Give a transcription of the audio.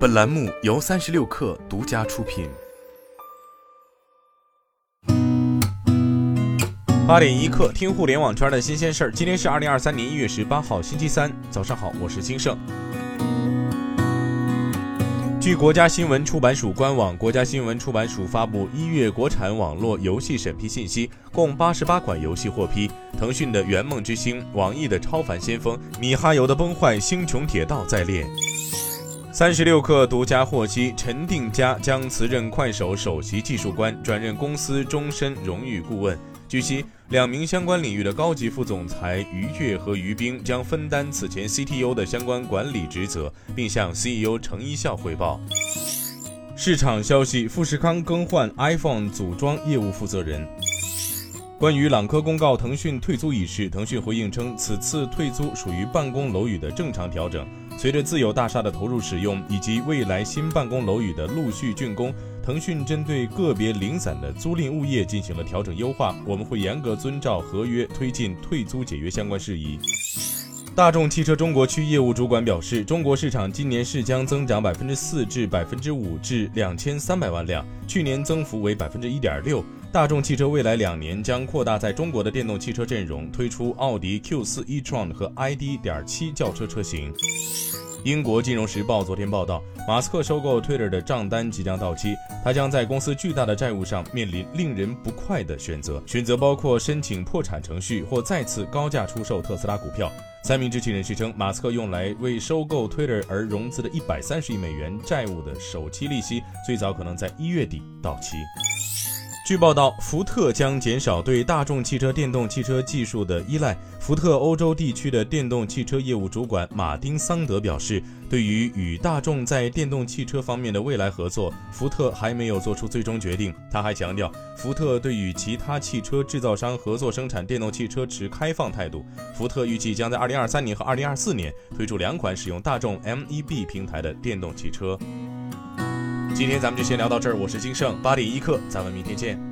本栏目由三十六氪独家出品。八点一刻，听互联网圈的新鲜事儿。今天是二零二三年一月十八号，星期三，早上好，我是金盛。据国家新闻出版署官网，国家新闻出版署发布一月国产网络游戏审批信息，共八十八款游戏获批。腾讯的《圆梦之星》，网易的《超凡先锋》，米哈游的《崩坏：星穹铁道》在列。三十六氪独家获悉，陈定佳将辞任快手首席技术官，转任公司终身荣誉顾问。据悉，两名相关领域的高级副总裁于越和于冰将分担此前 CTO 的相关管理职责，并向 CEO 程一笑汇报。市场消息：富士康更换 iPhone 组装业务负责人。关于朗科公告腾讯退租一事，腾讯回应称，此次退租属于办公楼宇的正常调整。随着自有大厦的投入使用，以及未来新办公楼宇的陆续竣工。腾讯针对个别零散的租赁物业进行了调整优化，我们会严格遵照合约推进退租解约相关事宜。大众汽车中国区业务主管表示，中国市场今年是将增长百分之四至百分之五至两千三百万辆，去年增幅为百分之一点六。大众汽车未来两年将扩大在中国的电动汽车阵容，推出奥迪 Q 四 e-tron 和 ID. 点七轿车车型。英国金融时报昨天报道，马斯克收购 Twitter 的账单即将到期，他将在公司巨大的债务上面临令人不快的选择，选择包括申请破产程序或再次高价出售特斯拉股票。三名知情人士称，马斯克用来为收购 Twitter 而融资的一百三十亿美元债务的首期利息，最早可能在一月底到期。据报道，福特将减少对大众汽车电动汽车技术的依赖。福特欧洲地区的电动汽车业务主管马丁桑德表示，对于与大众在电动汽车方面的未来合作，福特还没有做出最终决定。他还强调，福特对与其他汽车制造商合作生产电动汽车持开放态度。福特预计将在2023年和2024年推出两款使用大众 MEB 平台的电动汽车。今天咱们就先聊到这儿，我是金盛八点一刻，咱们明天见。